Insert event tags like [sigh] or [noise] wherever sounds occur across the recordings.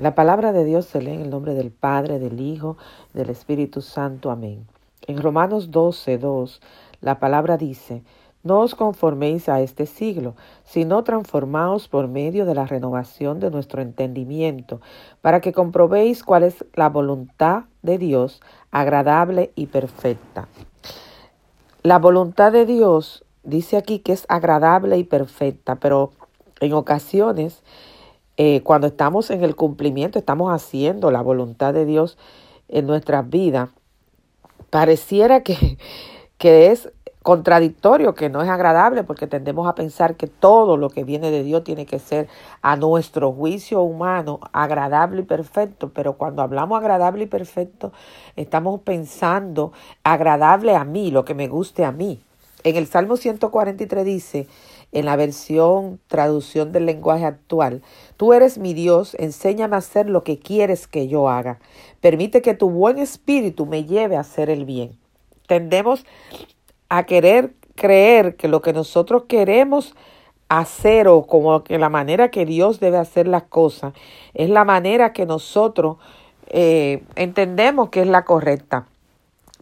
La palabra de Dios se lee en el nombre del Padre, del Hijo, del Espíritu Santo. Amén. En Romanos 12, 2, la palabra dice, no os conforméis a este siglo, sino transformaos por medio de la renovación de nuestro entendimiento, para que comprobéis cuál es la voluntad de Dios, agradable y perfecta. La voluntad de Dios dice aquí que es agradable y perfecta, pero en ocasiones eh, cuando estamos en el cumplimiento, estamos haciendo la voluntad de Dios en nuestras vidas, pareciera que, [laughs] que es contradictorio, que no es agradable, porque tendemos a pensar que todo lo que viene de Dios tiene que ser a nuestro juicio humano agradable y perfecto, pero cuando hablamos agradable y perfecto, estamos pensando agradable a mí, lo que me guste a mí. En el Salmo 143 dice, en la versión traducción del lenguaje actual, tú eres mi Dios, enséñame a hacer lo que quieres que yo haga. Permite que tu buen espíritu me lleve a hacer el bien. Tendemos a querer creer que lo que nosotros queremos hacer o como que la manera que Dios debe hacer las cosas es la manera que nosotros eh, entendemos que es la correcta.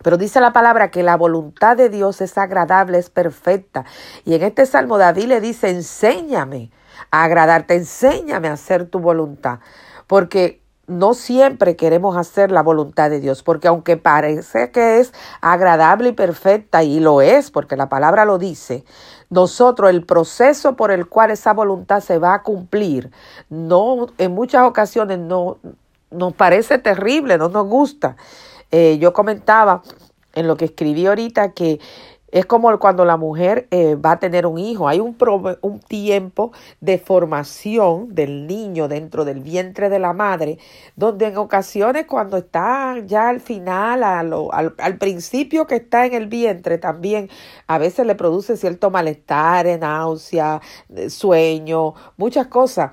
Pero dice la palabra que la voluntad de Dios es agradable, es perfecta. Y en este salmo David le dice, enséñame a agradarte, enséñame a hacer tu voluntad. Porque no siempre queremos hacer la voluntad de Dios, porque aunque parece que es agradable y perfecta, y lo es, porque la palabra lo dice, nosotros el proceso por el cual esa voluntad se va a cumplir, no, en muchas ocasiones no nos parece terrible, no nos gusta. Eh, yo comentaba en lo que escribí ahorita que es como cuando la mujer eh, va a tener un hijo. Hay un, un, tiempo de formación del niño dentro del vientre de la madre, donde en ocasiones cuando está ya al final, al, al, principio que está en el vientre, también a veces le produce cierto malestar, náusea, eh, sueño, muchas cosas.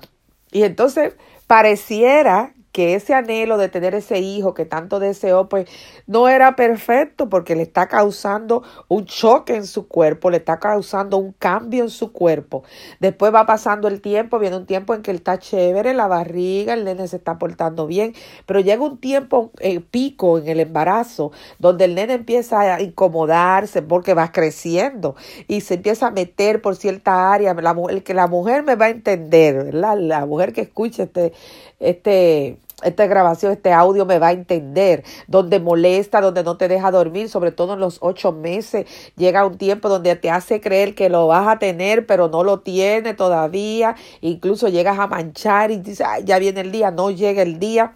Y entonces pareciera que ese anhelo de tener ese hijo que tanto deseó, pues no era perfecto porque le está causando un choque en su cuerpo, le está causando un cambio en su cuerpo. Después va pasando el tiempo, viene un tiempo en que él está chévere, la barriga, el nene se está portando bien, pero llega un tiempo eh, pico en el embarazo donde el nene empieza a incomodarse porque va creciendo y se empieza a meter por cierta área. La, el que la mujer me va a entender, ¿verdad? La mujer que escuche este, este esta grabación, este audio me va a entender, donde molesta, donde no te deja dormir, sobre todo en los ocho meses, llega un tiempo donde te hace creer que lo vas a tener, pero no lo tiene todavía, incluso llegas a manchar y dices, ya viene el día, no llega el día.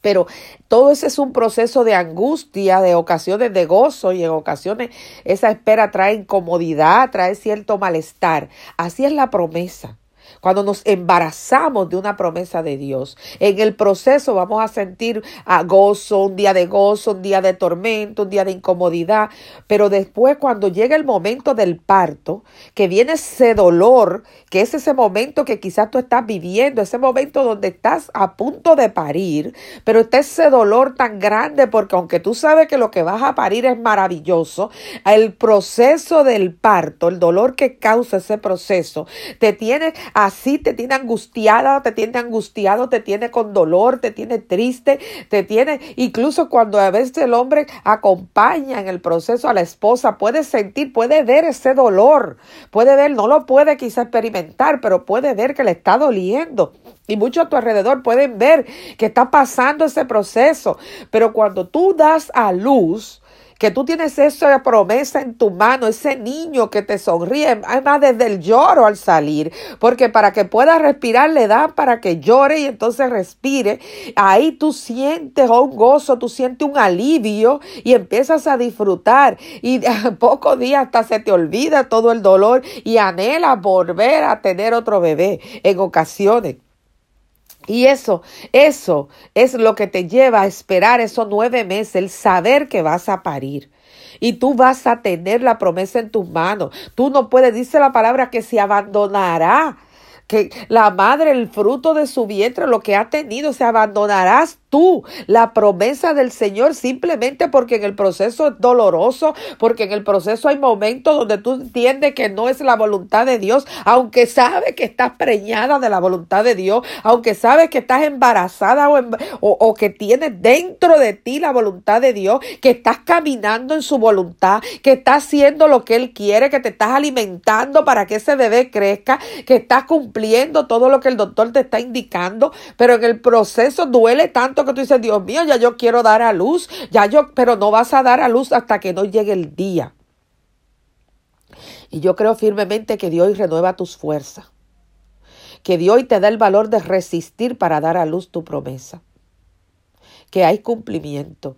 Pero todo ese es un proceso de angustia, de ocasiones de gozo y en ocasiones esa espera trae incomodidad, trae cierto malestar. Así es la promesa cuando nos embarazamos de una promesa de Dios. En el proceso vamos a sentir a gozo, un día de gozo, un día de tormento, un día de incomodidad, pero después cuando llega el momento del parto, que viene ese dolor, que es ese momento que quizás tú estás viviendo, ese momento donde estás a punto de parir, pero está ese dolor tan grande porque aunque tú sabes que lo que vas a parir es maravilloso, el proceso del parto, el dolor que causa ese proceso, te tiene así te tiene angustiada, te tiene angustiado, te tiene con dolor, te tiene triste, te tiene, incluso cuando a veces el hombre acompaña en el proceso a la esposa, puede sentir, puede ver ese dolor, puede ver, no lo puede quizá experimentar, pero puede ver que le está doliendo. Y muchos a tu alrededor pueden ver que está pasando ese proceso, pero cuando tú das a luz, que tú tienes esa promesa en tu mano, ese niño que te sonríe, además desde el lloro al salir, porque para que pueda respirar le da para que llore y entonces respire, ahí tú sientes un gozo, tú sientes un alivio y empiezas a disfrutar y pocos días hasta se te olvida todo el dolor y anhela volver a tener otro bebé en ocasiones. Y eso, eso es lo que te lleva a esperar esos nueve meses, el saber que vas a parir. Y tú vas a tener la promesa en tus manos. Tú no puedes, dice la palabra, que se abandonará. Que la madre, el fruto de su vientre, lo que ha tenido, se abandonarás tú. La promesa del Señor simplemente porque en el proceso es doloroso, porque en el proceso hay momentos donde tú entiendes que no es la voluntad de Dios, aunque sabes que estás preñada de la voluntad de Dios, aunque sabes que estás embarazada o, o que tienes dentro de ti la voluntad de Dios, que estás caminando en su voluntad, que estás haciendo lo que Él quiere, que te estás alimentando para que ese bebé crezca, que estás cumpliendo todo lo que el doctor te está indicando, pero en el proceso duele tanto que tú dices, Dios mío, ya yo quiero dar a luz, ya yo, pero no vas a dar a luz hasta que no llegue el día. Y yo creo firmemente que Dios renueva tus fuerzas, que Dios te da el valor de resistir para dar a luz tu promesa, que hay cumplimiento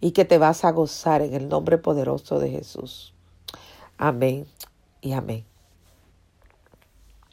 y que te vas a gozar en el nombre poderoso de Jesús. Amén y amén.